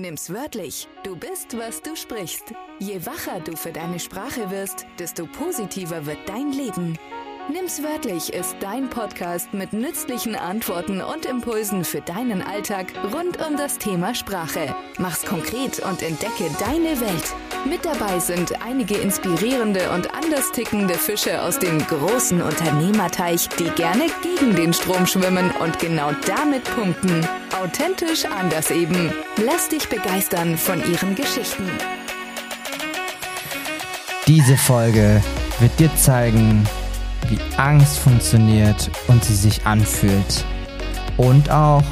Nimm's wörtlich. Du bist, was du sprichst. Je wacher du für deine Sprache wirst, desto positiver wird dein Leben. Nimm's wörtlich ist dein Podcast mit nützlichen Antworten und Impulsen für deinen Alltag rund um das Thema Sprache. Mach's konkret und entdecke deine Welt. Mit dabei sind einige inspirierende und anders tickende Fische aus dem großen Unternehmerteich, die gerne gegen den Strom schwimmen und genau damit punkten. Authentisch anders eben. Lass dich begeistern von ihren Geschichten. Diese Folge wird dir zeigen, wie Angst funktioniert und sie sich anfühlt. Und auch,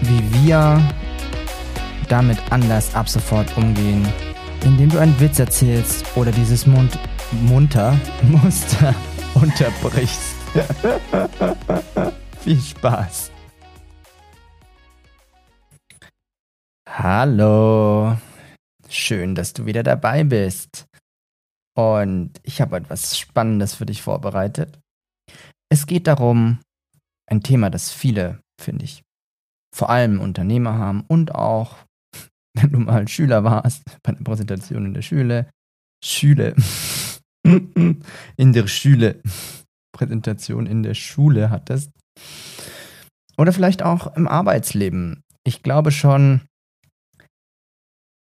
wie wir damit anders ab sofort umgehen, indem du einen Witz erzählst oder dieses Mund munter Muster unterbrichst. Viel Spaß. Hallo. Schön, dass du wieder dabei bist. Und ich habe etwas Spannendes für dich vorbereitet. Es geht darum, ein Thema, das viele, finde ich, vor allem Unternehmer haben und auch, wenn du mal Schüler warst, bei einer Präsentation in der Schule, Schüle, in der Schule, Präsentation in der Schule hattest. Oder vielleicht auch im Arbeitsleben. Ich glaube schon,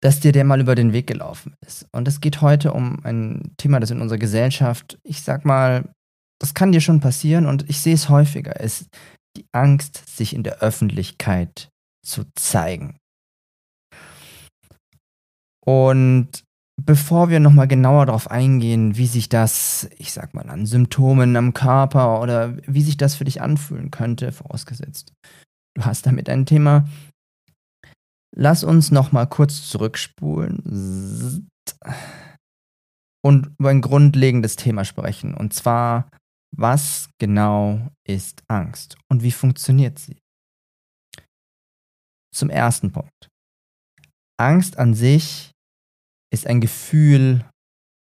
dass dir der mal über den Weg gelaufen ist. Und es geht heute um ein Thema, das in unserer Gesellschaft, ich sag mal, das kann dir schon passieren und ich sehe es häufiger, ist die Angst, sich in der Öffentlichkeit zu zeigen. Und bevor wir nochmal genauer darauf eingehen, wie sich das, ich sag mal, an Symptomen am Körper oder wie sich das für dich anfühlen könnte, vorausgesetzt, du hast damit ein Thema, Lass uns noch mal kurz zurückspulen und über ein grundlegendes Thema sprechen. Und zwar, was genau ist Angst und wie funktioniert sie? Zum ersten Punkt. Angst an sich ist ein Gefühl,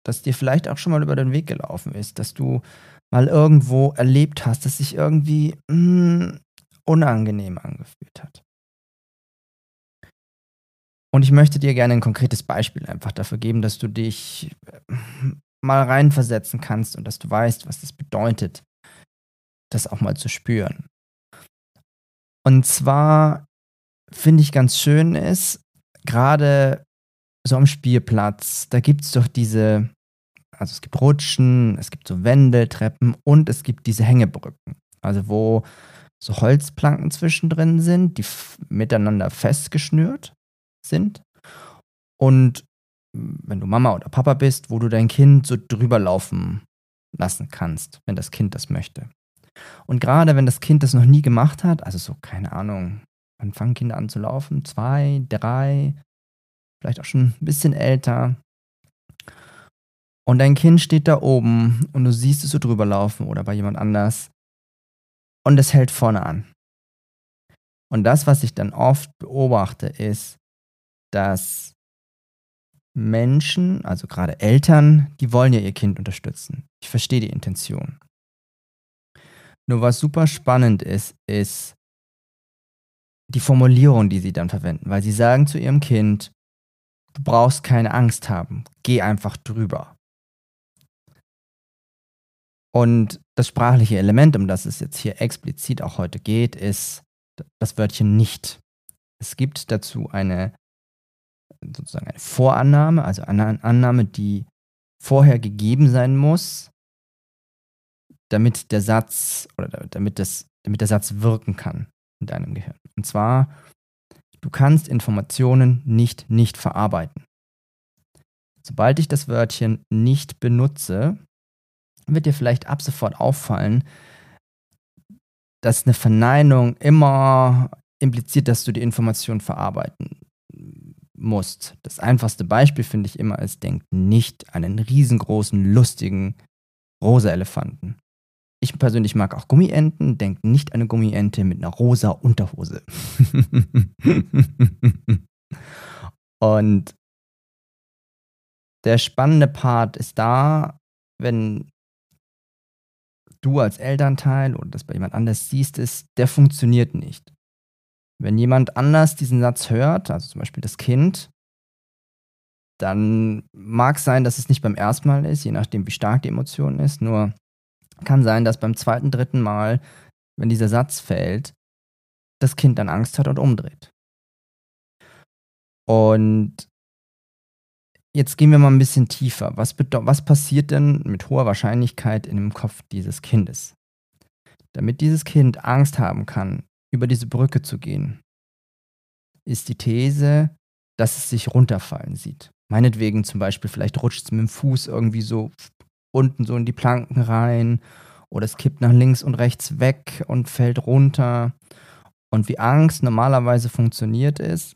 das dir vielleicht auch schon mal über den Weg gelaufen ist, dass du mal irgendwo erlebt hast, das sich irgendwie mh, hm, unangenehm angefühlt hat. Und ich möchte dir gerne ein konkretes Beispiel einfach dafür geben, dass du dich äh, mal reinversetzen kannst und dass du weißt, was das bedeutet, das auch mal zu spüren. Und zwar finde ich ganz schön ist, gerade so am Spielplatz, da gibt es doch diese, also es gibt Rutschen, es gibt so Wendeltreppen und es gibt diese Hängebrücken. Also wo so Holzplanken zwischendrin sind, die miteinander festgeschnürt sind. Und wenn du Mama oder Papa bist, wo du dein Kind so drüber laufen lassen kannst, wenn das Kind das möchte. Und gerade wenn das Kind das noch nie gemacht hat, also so, keine Ahnung, wann fangen Kinder an zu laufen? Zwei, drei, vielleicht auch schon ein bisschen älter. Und dein Kind steht da oben und du siehst es so drüber laufen oder bei jemand anders. Und es hält vorne an. Und das, was ich dann oft beobachte, ist, dass Menschen, also gerade Eltern, die wollen ja ihr Kind unterstützen. Ich verstehe die Intention. Nur was super spannend ist, ist die Formulierung, die sie dann verwenden, weil sie sagen zu ihrem Kind, du brauchst keine Angst haben, geh einfach drüber. Und das sprachliche Element, um das es jetzt hier explizit auch heute geht, ist das Wörtchen nicht. Es gibt dazu eine sozusagen eine Vorannahme, also eine Annahme, die vorher gegeben sein muss, damit der Satz oder damit, das, damit der Satz wirken kann in deinem Gehirn. Und zwar, du kannst Informationen nicht nicht verarbeiten. Sobald ich das Wörtchen nicht benutze, wird dir vielleicht ab sofort auffallen, dass eine Verneinung immer impliziert, dass du die Information verarbeiten musst. Das einfachste Beispiel finde ich immer ist, denk nicht an einen riesengroßen, lustigen rosa Elefanten. Ich persönlich mag auch Gummienten, denk nicht an eine Gummiente mit einer rosa Unterhose. Und der spannende Part ist da, wenn du als Elternteil oder das bei jemand anders siehst, ist, der funktioniert nicht. Wenn jemand anders diesen Satz hört, also zum Beispiel das Kind, dann mag es sein, dass es nicht beim ersten Mal ist, je nachdem, wie stark die Emotion ist. Nur kann sein, dass beim zweiten, dritten Mal, wenn dieser Satz fällt, das Kind dann Angst hat und umdreht. Und jetzt gehen wir mal ein bisschen tiefer. Was, was passiert denn mit hoher Wahrscheinlichkeit in dem Kopf dieses Kindes? Damit dieses Kind Angst haben kann, über diese Brücke zu gehen, ist die These, dass es sich runterfallen sieht. Meinetwegen zum Beispiel, vielleicht rutscht es mit dem Fuß irgendwie so unten so in die Planken rein oder es kippt nach links und rechts weg und fällt runter. Und wie Angst normalerweise funktioniert ist,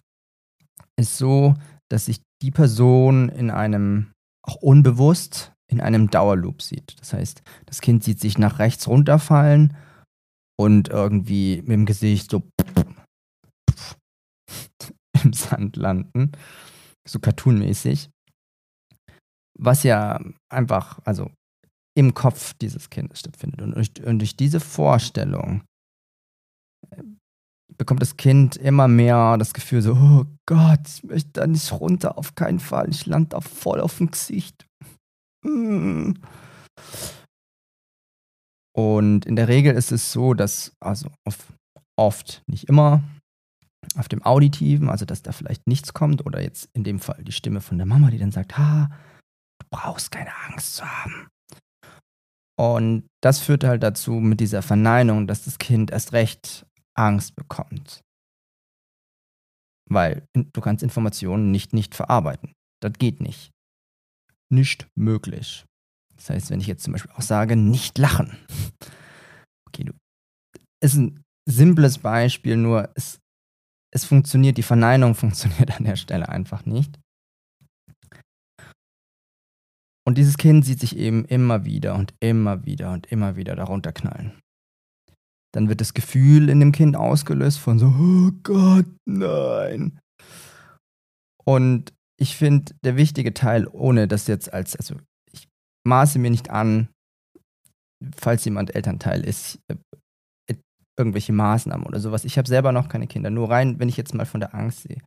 ist so, dass sich die Person in einem, auch unbewusst, in einem Dauerloop sieht. Das heißt, das Kind sieht sich nach rechts runterfallen und irgendwie mit dem Gesicht so im Sand landen so cartoonmäßig. Was ja einfach, also im Kopf dieses Kindes stattfindet. Und durch, und durch diese Vorstellung äh, bekommt das Kind immer mehr das Gefühl so, oh Gott, ich möchte da nicht runter, auf keinen Fall. Ich lande da voll auf dem Gesicht. Mm. Und in der Regel ist es so, dass, also oft, nicht immer, auf dem Auditiven, also dass da vielleicht nichts kommt, oder jetzt in dem Fall die Stimme von der Mama, die dann sagt, ha, du brauchst keine Angst zu haben. Und das führt halt dazu mit dieser Verneinung, dass das Kind erst recht Angst bekommt. Weil du kannst Informationen nicht nicht verarbeiten. Das geht nicht. Nicht möglich. Das heißt, wenn ich jetzt zum Beispiel auch sage, nicht lachen. Okay, du. Ist ein simples Beispiel, nur es es funktioniert, die Verneinung funktioniert an der Stelle einfach nicht. Und dieses Kind sieht sich eben immer wieder und immer wieder und immer wieder darunter knallen. Dann wird das Gefühl in dem Kind ausgelöst von so, oh Gott, nein. Und ich finde, der wichtige Teil, ohne das jetzt als, also maße mir nicht an, falls jemand Elternteil ist, irgendwelche Maßnahmen oder sowas. Ich habe selber noch keine Kinder. Nur rein, wenn ich jetzt mal von der Angst sehe.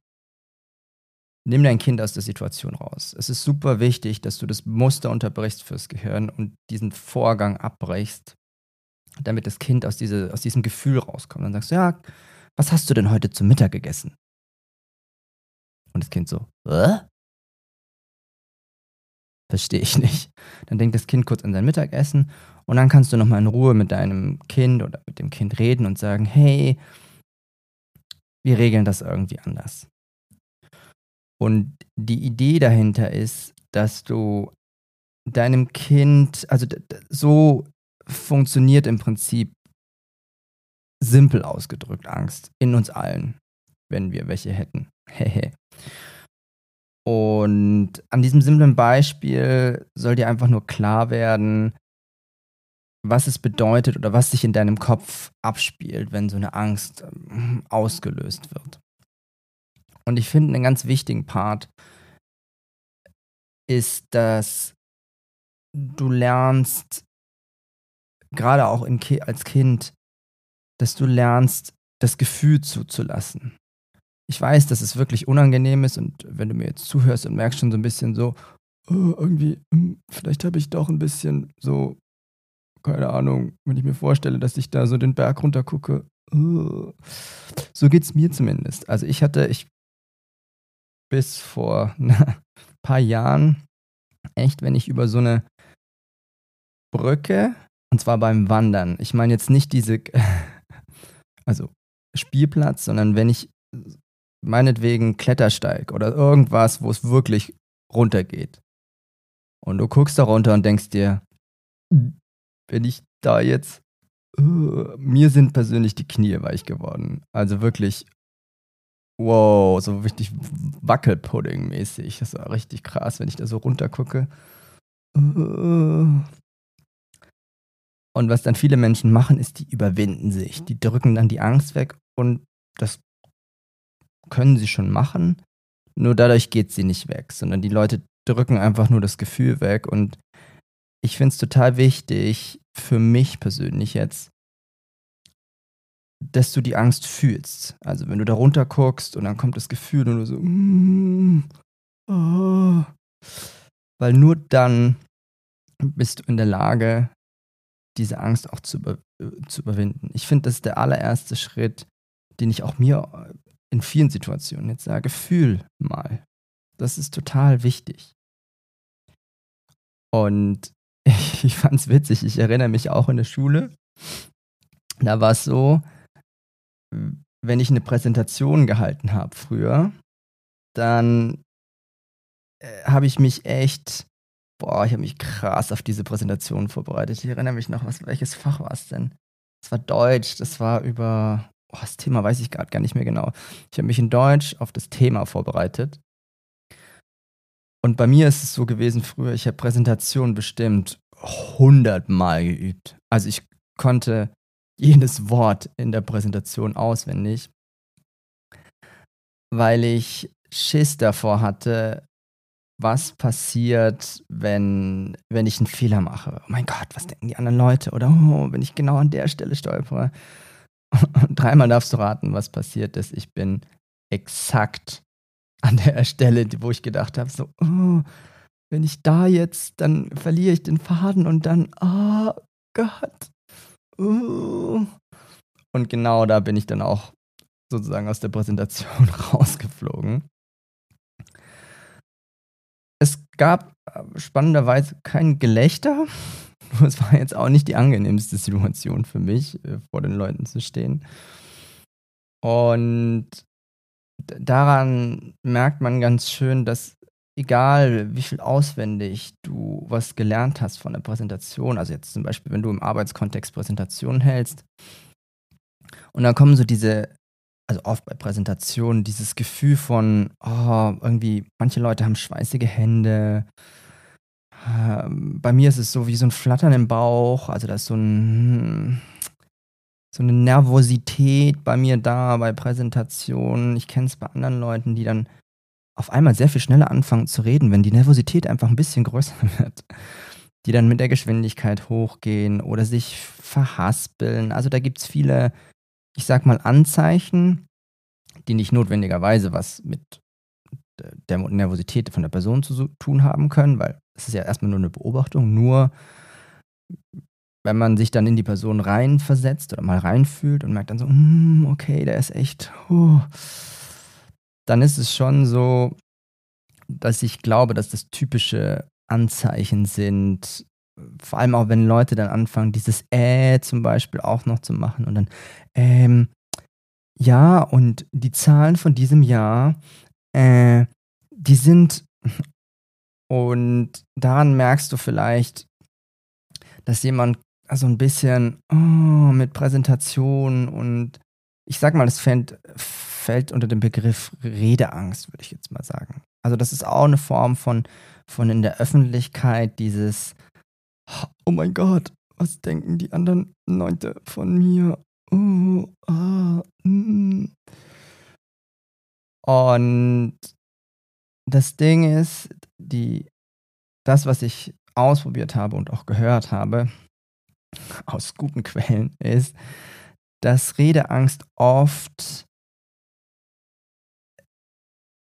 Nimm dein Kind aus der Situation raus. Es ist super wichtig, dass du das Muster unterbrichst fürs Gehirn und diesen Vorgang abbrichst, damit das Kind aus, diese, aus diesem Gefühl rauskommt. Dann sagst du, ja, was hast du denn heute zum Mittag gegessen? Und das Kind so, Hä? Verstehe ich nicht. Dann denkt das Kind kurz an sein Mittagessen und dann kannst du nochmal in Ruhe mit deinem Kind oder mit dem Kind reden und sagen, hey, wir regeln das irgendwie anders. Und die Idee dahinter ist, dass du deinem Kind, also so funktioniert im Prinzip simpel ausgedrückt Angst in uns allen, wenn wir welche hätten. Und an diesem simplen Beispiel soll dir einfach nur klar werden, was es bedeutet oder was sich in deinem Kopf abspielt, wenn so eine Angst ähm, ausgelöst wird. Und ich finde, einen ganz wichtigen Part ist, dass du lernst, gerade auch Ki als Kind, dass du lernst, das Gefühl zuzulassen. Ich weiß, dass es wirklich unangenehm ist und wenn du mir jetzt zuhörst und merkst schon so ein bisschen so, oh, irgendwie, hm, vielleicht habe ich doch ein bisschen so keine Ahnung, wenn ich mir vorstelle, dass ich da so den Berg runter gucke. Uh, so geht's mir zumindest. Also ich hatte, ich bis vor ein paar Jahren echt, wenn ich über so eine Brücke, und zwar beim Wandern, ich meine jetzt nicht diese, also Spielplatz, sondern wenn ich meinetwegen Klettersteig oder irgendwas, wo es wirklich runtergeht. Und du guckst da runter und denkst dir, wenn ich da jetzt. Mir sind persönlich die Knie weich geworden. Also wirklich, wow, so richtig Wackelpudding-mäßig. Das war richtig krass, wenn ich da so runter gucke. Und was dann viele Menschen machen, ist, die überwinden sich. Die drücken dann die Angst weg und das können sie schon machen. Nur dadurch geht sie nicht weg, sondern die Leute drücken einfach nur das Gefühl weg und ich finde es total wichtig, für mich persönlich jetzt, desto die Angst fühlst. Also wenn du da runter guckst und dann kommt das Gefühl und du so, mm, oh. weil nur dann bist du in der Lage, diese Angst auch zu, über, zu überwinden. Ich finde, das ist der allererste Schritt, den ich auch mir in vielen Situationen jetzt sage, fühl mal. Das ist total wichtig. Und ich, fand es witzig, ich erinnere mich auch in der Schule, da war es so, wenn ich eine Präsentation gehalten habe früher, dann äh, habe ich mich echt, boah, ich habe mich krass auf diese Präsentation vorbereitet. Ich erinnere mich noch, was, welches Fach war es denn? Das war Deutsch, das war über, oh, das Thema weiß ich gerade gar nicht mehr genau. Ich habe mich in Deutsch auf das Thema vorbereitet. Und bei mir ist es so gewesen früher, ich habe Präsentationen bestimmt hundertmal geübt. Also ich konnte jedes Wort in der Präsentation auswendig, weil ich Schiss davor hatte, was passiert, wenn, wenn ich einen Fehler mache. Oh mein Gott, was denken die anderen Leute? Oder oh, wenn ich genau an der Stelle stolpere. Dreimal darfst du raten, was passiert ist. Ich bin exakt an der Stelle, wo ich gedacht habe, so, oh, wenn ich da jetzt, dann verliere ich den Faden und dann, oh Gott, uh. Und genau da bin ich dann auch sozusagen aus der Präsentation rausgeflogen. Es gab äh, spannenderweise kein Gelächter. Es war jetzt auch nicht die angenehmste Situation für mich, äh, vor den Leuten zu stehen. Und daran merkt man ganz schön, dass egal wie viel auswendig du was gelernt hast von der Präsentation, also jetzt zum Beispiel, wenn du im Arbeitskontext Präsentationen hältst, und dann kommen so diese, also oft bei Präsentationen, dieses Gefühl von, oh, irgendwie, manche Leute haben schweißige Hände. Ähm, bei mir ist es so wie so ein Flattern im Bauch, also da ist so ein, so eine Nervosität bei mir da, bei Präsentationen. Ich kenne es bei anderen Leuten, die dann auf einmal sehr viel schneller anfangen zu reden, wenn die Nervosität einfach ein bisschen größer wird. Die dann mit der Geschwindigkeit hochgehen oder sich verhaspeln. Also da gibt es viele, ich sag mal, Anzeichen, die nicht notwendigerweise was mit der Nervosität von der Person zu tun haben können, weil es ist ja erstmal nur eine Beobachtung, nur wenn man sich dann in die Person reinversetzt oder mal reinfühlt und merkt dann so, mm, okay, der ist echt, oh, dann ist es schon so, dass ich glaube, dass das typische Anzeichen sind, vor allem auch wenn Leute dann anfangen, dieses äh zum Beispiel auch noch zu machen und dann, ähm, ja, und die Zahlen von diesem Jahr, äh, die sind, und daran merkst du vielleicht, dass jemand so ein bisschen oh, mit Präsentation und ich sag mal, das fällt, fällt unter den Begriff Redeangst, würde ich jetzt mal sagen. Also das ist auch eine Form von, von in der Öffentlichkeit dieses, oh mein Gott, was denken die anderen Leute von mir? Oh, ah, mm. Und das Ding ist, die, das, was ich ausprobiert habe und auch gehört habe, aus guten Quellen, ist, dass Redeangst oft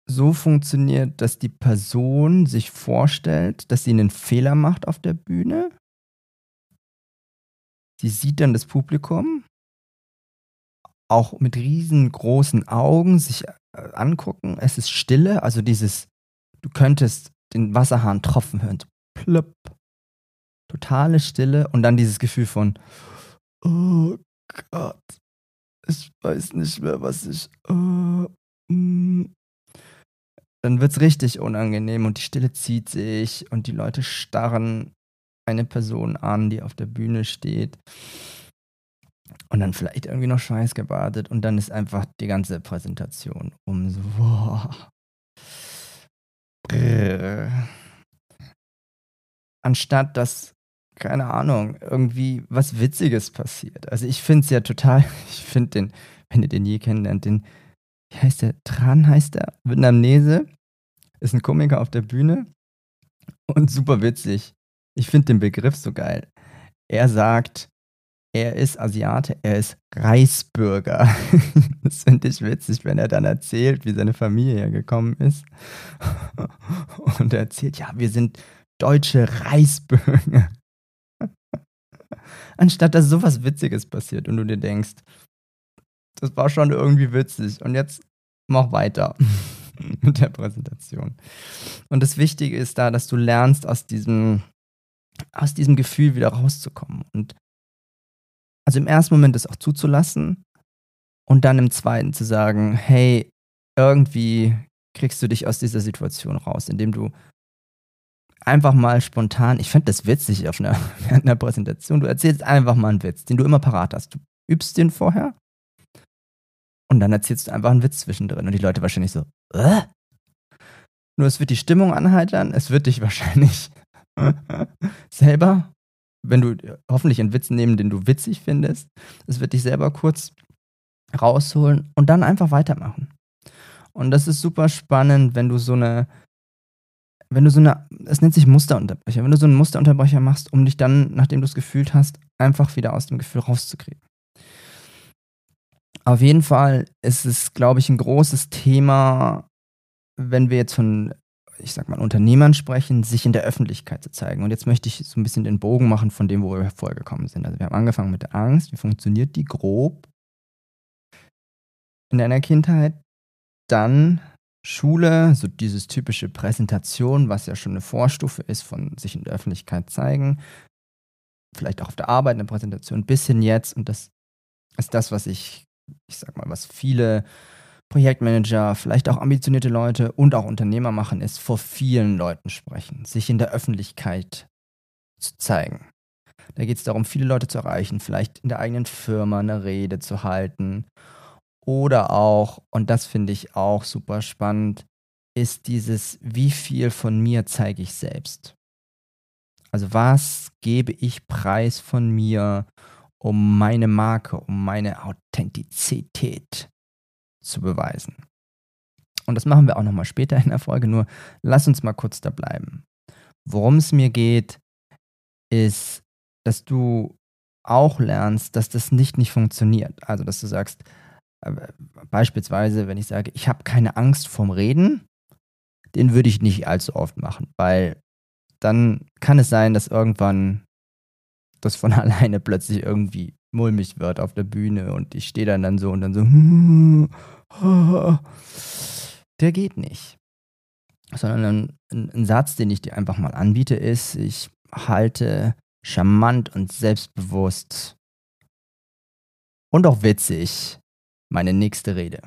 so funktioniert, dass die Person sich vorstellt, dass sie einen Fehler macht auf der Bühne. Sie sieht dann das Publikum, auch mit riesengroßen Augen sich angucken. Es ist Stille, also dieses, du könntest den Wasserhahn tropfen hören, plöpp. Totale Stille und dann dieses Gefühl von, oh Gott, ich weiß nicht mehr, was ich. Uh, mm. Dann wird es richtig unangenehm und die Stille zieht sich und die Leute starren eine Person an, die auf der Bühne steht. Und dann vielleicht irgendwie noch schweißgebadet und dann ist einfach die ganze Präsentation um so. Boah. Anstatt dass keine Ahnung, irgendwie was Witziges passiert. Also ich finde es ja total, ich finde den, wenn ihr den je kennenlernt, den, wie heißt der, Tran heißt der, Vietnamese, ist ein Komiker auf der Bühne und super witzig. Ich finde den Begriff so geil. Er sagt, er ist Asiate, er ist Reisbürger. das finde ich witzig, wenn er dann erzählt, wie seine Familie gekommen ist. Und er erzählt, ja, wir sind deutsche Reisbürger. Anstatt dass sowas Witziges passiert und du dir denkst, das war schon irgendwie witzig und jetzt mach weiter mit der Präsentation. Und das Wichtige ist da, dass du lernst, aus diesem, aus diesem Gefühl wieder rauszukommen. Und also im ersten Moment das auch zuzulassen und dann im zweiten zu sagen, hey, irgendwie kriegst du dich aus dieser Situation raus, indem du einfach mal spontan, ich fände das witzig auf einer, während einer Präsentation, du erzählst einfach mal einen Witz, den du immer parat hast. Du übst den vorher und dann erzählst du einfach einen Witz zwischendrin und die Leute wahrscheinlich so, äh? Nur es wird die Stimmung anheitern, es wird dich wahrscheinlich selber, wenn du hoffentlich einen Witz nehmen, den du witzig findest, es wird dich selber kurz rausholen und dann einfach weitermachen. Und das ist super spannend, wenn du so eine, wenn du so eine, es nennt sich Musterunterbrecher, wenn du so einen Musterunterbrecher machst, um dich dann, nachdem du es gefühlt hast, einfach wieder aus dem Gefühl rauszukriegen. Auf jeden Fall ist es, glaube ich, ein großes Thema, wenn wir jetzt von, ich sag mal, Unternehmern sprechen, sich in der Öffentlichkeit zu zeigen. Und jetzt möchte ich so ein bisschen den Bogen machen von dem, wo wir vorgekommen sind. Also wir haben angefangen mit der Angst. Wie funktioniert die grob in deiner Kindheit? Dann Schule, so dieses typische Präsentation, was ja schon eine Vorstufe ist von sich in der Öffentlichkeit zeigen. Vielleicht auch auf der Arbeit eine Präsentation, bis hin jetzt. Und das ist das, was ich ich sag mal, was viele Projektmanager, vielleicht auch ambitionierte Leute und auch Unternehmer machen, ist vor vielen Leuten sprechen, sich in der Öffentlichkeit zu zeigen. Da geht es darum, viele Leute zu erreichen, vielleicht in der eigenen Firma eine Rede zu halten. Oder auch, und das finde ich auch super spannend, ist dieses, wie viel von mir zeige ich selbst? Also was gebe ich preis von mir um meine Marke, um meine Authentizität zu beweisen. Und das machen wir auch nochmal später in der Folge, nur lass uns mal kurz da bleiben. Worum es mir geht, ist, dass du auch lernst, dass das nicht nicht funktioniert. Also, dass du sagst, äh, beispielsweise, wenn ich sage, ich habe keine Angst vorm Reden, den würde ich nicht allzu oft machen, weil dann kann es sein, dass irgendwann das von alleine plötzlich irgendwie mulmig wird auf der Bühne und ich stehe dann, dann so und dann so, der geht nicht. Sondern ein, ein Satz, den ich dir einfach mal anbiete, ist, ich halte charmant und selbstbewusst und auch witzig meine nächste Rede.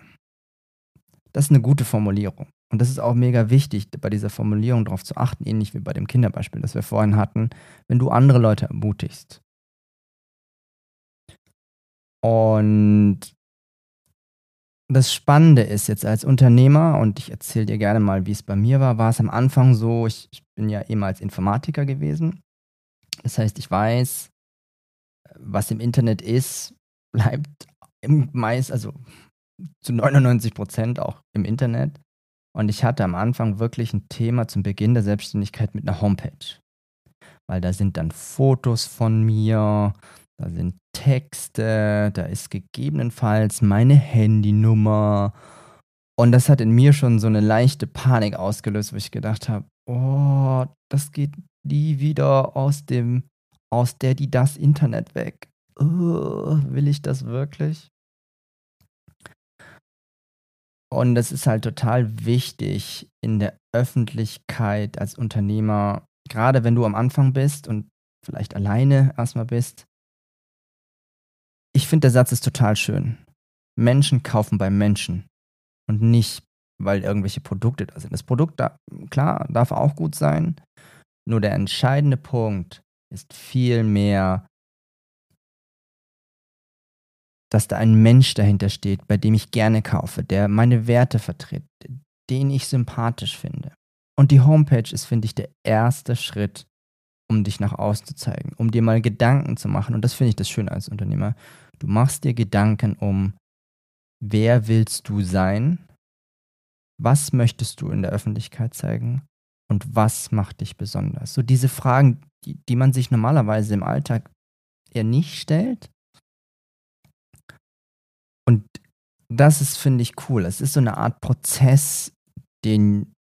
Das ist eine gute Formulierung. Und das ist auch mega wichtig, bei dieser Formulierung darauf zu achten, ähnlich wie bei dem Kinderbeispiel, das wir vorhin hatten, wenn du andere Leute ermutigst. Und das Spannende ist jetzt als Unternehmer, und ich erzähle dir gerne mal, wie es bei mir war, war es am Anfang so, ich, ich bin ja ehemals Informatiker gewesen. Das heißt, ich weiß, was im Internet ist, bleibt im meist, also zu 99 Prozent auch im Internet. Und ich hatte am Anfang wirklich ein Thema zum Beginn der Selbstständigkeit mit einer Homepage. Weil da sind dann Fotos von mir, da sind Texte, da ist gegebenenfalls meine Handynummer. Und das hat in mir schon so eine leichte Panik ausgelöst, wo ich gedacht habe, oh, das geht nie wieder aus dem, aus der, die das Internet weg. Oh, will ich das wirklich? Und es ist halt total wichtig in der Öffentlichkeit als Unternehmer, gerade wenn du am Anfang bist und vielleicht alleine erstmal bist. Ich finde, der Satz ist total schön. Menschen kaufen bei Menschen und nicht, weil irgendwelche Produkte da sind. Das Produkt, da, klar, darf auch gut sein. Nur der entscheidende Punkt ist viel mehr dass da ein Mensch dahinter steht, bei dem ich gerne kaufe, der meine Werte vertritt, den ich sympathisch finde. Und die Homepage ist, finde ich, der erste Schritt, um dich nach außen zu zeigen, um dir mal Gedanken zu machen. Und das finde ich das Schöne als Unternehmer. Du machst dir Gedanken um, wer willst du sein? Was möchtest du in der Öffentlichkeit zeigen? Und was macht dich besonders? So diese Fragen, die, die man sich normalerweise im Alltag eher nicht stellt, Und das ist, finde ich, cool. Es ist so eine Art Prozess, den,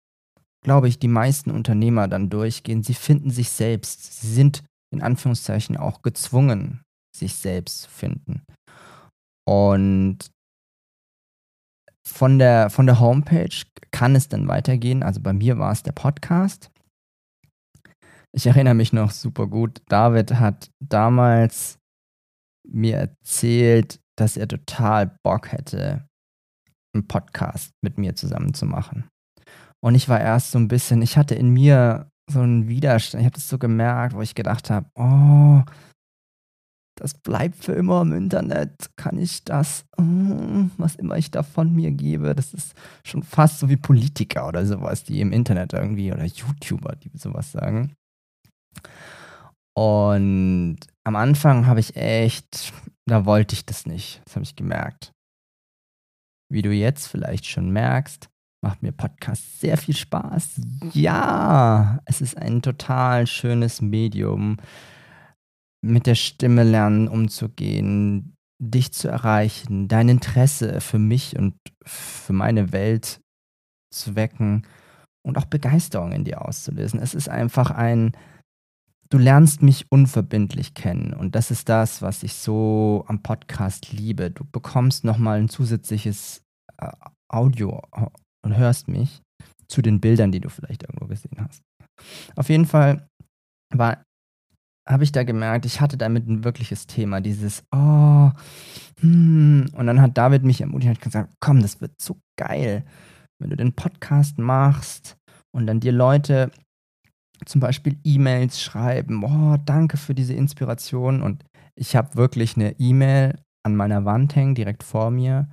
glaube ich, die meisten Unternehmer dann durchgehen. Sie finden sich selbst. Sie sind in Anführungszeichen auch gezwungen, sich selbst finden. Und von der, von der Homepage kann es dann weitergehen. Also bei mir war es der Podcast. Ich erinnere mich noch super gut. David hat damals mir erzählt, dass er total Bock hätte, einen Podcast mit mir zusammen zu machen. Und ich war erst so ein bisschen, ich hatte in mir so einen Widerstand. Ich habe das so gemerkt, wo ich gedacht habe, oh, das bleibt für immer im Internet. Kann ich das, oh, was immer ich da von mir gebe, das ist schon fast so wie Politiker oder sowas, die im Internet irgendwie oder YouTuber, die sowas sagen. Und am Anfang habe ich echt, da wollte ich das nicht. Das habe ich gemerkt. Wie du jetzt vielleicht schon merkst, macht mir Podcast sehr viel Spaß. Ja, es ist ein total schönes Medium, mit der Stimme lernen umzugehen, dich zu erreichen, dein Interesse für mich und für meine Welt zu wecken und auch Begeisterung in dir auszulösen. Es ist einfach ein, du lernst mich unverbindlich kennen und das ist das, was ich so am Podcast liebe. Du bekommst nochmal ein zusätzliches äh, Audio und hörst mich zu den Bildern, die du vielleicht irgendwo gesehen hast. Auf jeden Fall war habe ich da gemerkt, ich hatte damit ein wirkliches Thema, dieses oh, hm. und dann hat David mich ermutigt und gesagt, komm, das wird so geil, wenn du den Podcast machst und dann dir Leute zum Beispiel E-Mails schreiben, oh, danke für diese Inspiration. Und ich habe wirklich eine E-Mail an meiner Wand hängen, direkt vor mir,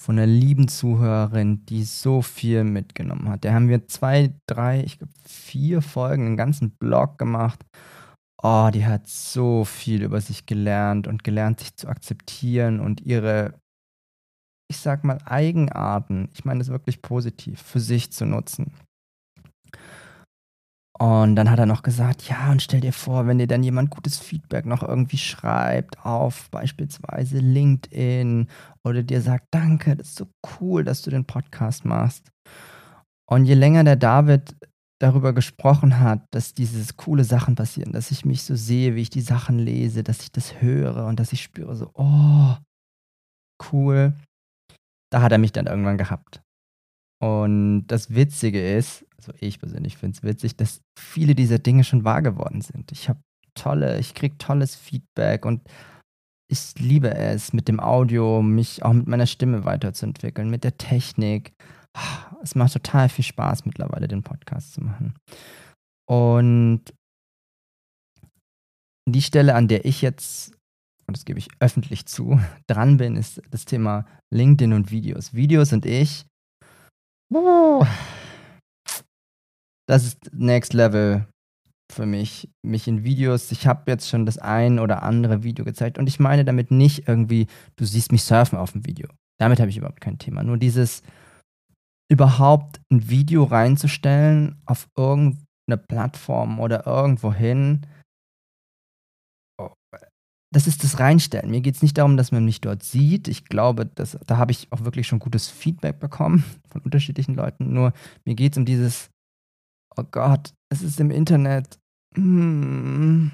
von einer lieben Zuhörerin, die so viel mitgenommen hat. Da haben wir zwei, drei, ich glaube vier Folgen, einen ganzen Blog gemacht. Oh, die hat so viel über sich gelernt und gelernt, sich zu akzeptieren und ihre, ich sag mal, Eigenarten, ich meine das wirklich positiv, für sich zu nutzen. Und dann hat er noch gesagt, ja, und stell dir vor, wenn dir dann jemand gutes Feedback noch irgendwie schreibt auf beispielsweise LinkedIn oder dir sagt, danke, das ist so cool, dass du den Podcast machst. Und je länger der David darüber gesprochen hat, dass diese coole Sachen passieren, dass ich mich so sehe, wie ich die Sachen lese, dass ich das höre und dass ich spüre so, oh, cool. Da hat er mich dann irgendwann gehabt. Und das Witzige ist, also ich persönlich finde es witzig, dass viele dieser Dinge schon wahr geworden sind. Ich habe tolle, ich kriege tolles Feedback und ich liebe es, mit dem Audio mich auch mit meiner Stimme weiterzuentwickeln, mit der Technik. Es macht total viel Spaß mittlerweile, den Podcast zu machen. Und die Stelle, an der ich jetzt, und das gebe ich öffentlich zu, dran bin, ist das Thema LinkedIn und Videos. Videos und ich das ist Next Level für mich, mich in Videos. Ich habe jetzt schon das ein oder andere Video gezeigt und ich meine damit nicht irgendwie, du siehst mich surfen auf dem Video. Damit habe ich überhaupt kein Thema. Nur dieses überhaupt ein Video reinzustellen auf irgendeine Plattform oder irgendwo hin, das ist das Reinstellen. Mir geht es nicht darum, dass man mich dort sieht. Ich glaube, dass, da habe ich auch wirklich schon gutes Feedback bekommen von unterschiedlichen Leuten. Nur mir geht es um dieses, oh Gott, es ist im Internet. Hm,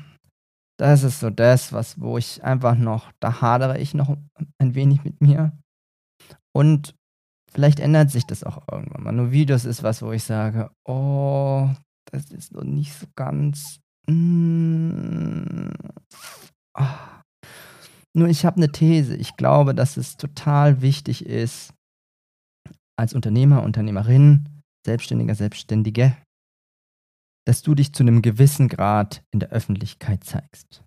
das ist so das, was, wo ich einfach noch, da hadere ich noch ein wenig mit mir. Und vielleicht ändert sich das auch irgendwann mal. Nur Videos ist was, wo ich sage, oh, das ist noch nicht so ganz. Mm, Oh. Nur ich habe eine These. Ich glaube, dass es total wichtig ist, als Unternehmer, Unternehmerin, Selbstständiger, Selbstständige, dass du dich zu einem gewissen Grad in der Öffentlichkeit zeigst.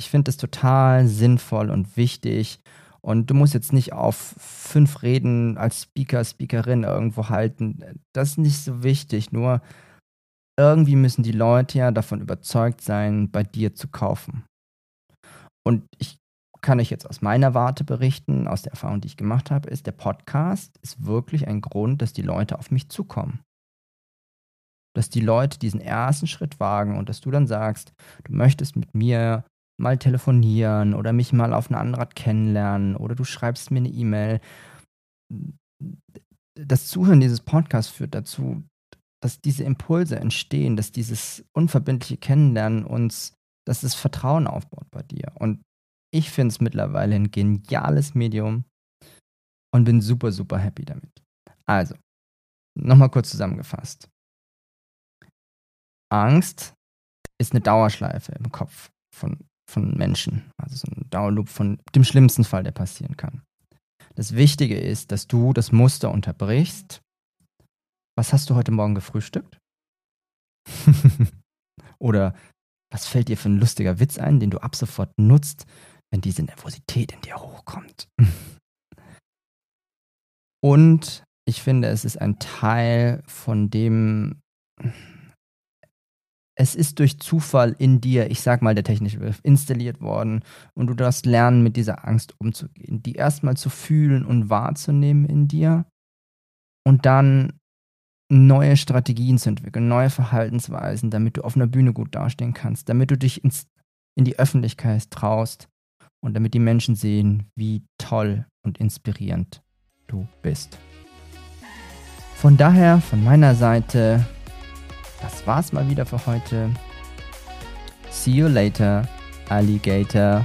Ich finde es total sinnvoll und wichtig. Und du musst jetzt nicht auf fünf Reden als Speaker, Speakerin irgendwo halten. Das ist nicht so wichtig. Nur irgendwie müssen die Leute ja davon überzeugt sein, bei dir zu kaufen. Und ich kann euch jetzt aus meiner Warte berichten, aus der Erfahrung, die ich gemacht habe, ist, der Podcast ist wirklich ein Grund, dass die Leute auf mich zukommen. Dass die Leute diesen ersten Schritt wagen und dass du dann sagst, du möchtest mit mir mal telefonieren oder mich mal auf eine andere Art kennenlernen oder du schreibst mir eine E-Mail. Das Zuhören dieses Podcasts führt dazu, dass diese Impulse entstehen, dass dieses unverbindliche Kennenlernen uns, dass das Vertrauen aufbaut bei dir. Und ich finde es mittlerweile ein geniales Medium und bin super, super happy damit. Also, nochmal kurz zusammengefasst. Angst ist eine Dauerschleife im Kopf von, von Menschen. Also so ein Dauerloop von dem schlimmsten Fall, der passieren kann. Das Wichtige ist, dass du das Muster unterbrichst. Was hast du heute Morgen gefrühstückt? Oder was fällt dir für ein lustiger Witz ein, den du ab sofort nutzt, wenn diese Nervosität in dir hochkommt? Und ich finde, es ist ein Teil von dem, es ist durch Zufall in dir, ich sag mal der technische Begriff, installiert worden und du darfst lernen, mit dieser Angst umzugehen, die erstmal zu fühlen und wahrzunehmen in dir und dann neue Strategien zu entwickeln, neue Verhaltensweisen, damit du auf einer Bühne gut dastehen kannst, damit du dich ins, in die Öffentlichkeit traust und damit die Menschen sehen, wie toll und inspirierend du bist. Von daher, von meiner Seite, das war's mal wieder für heute. See you later, Alligator.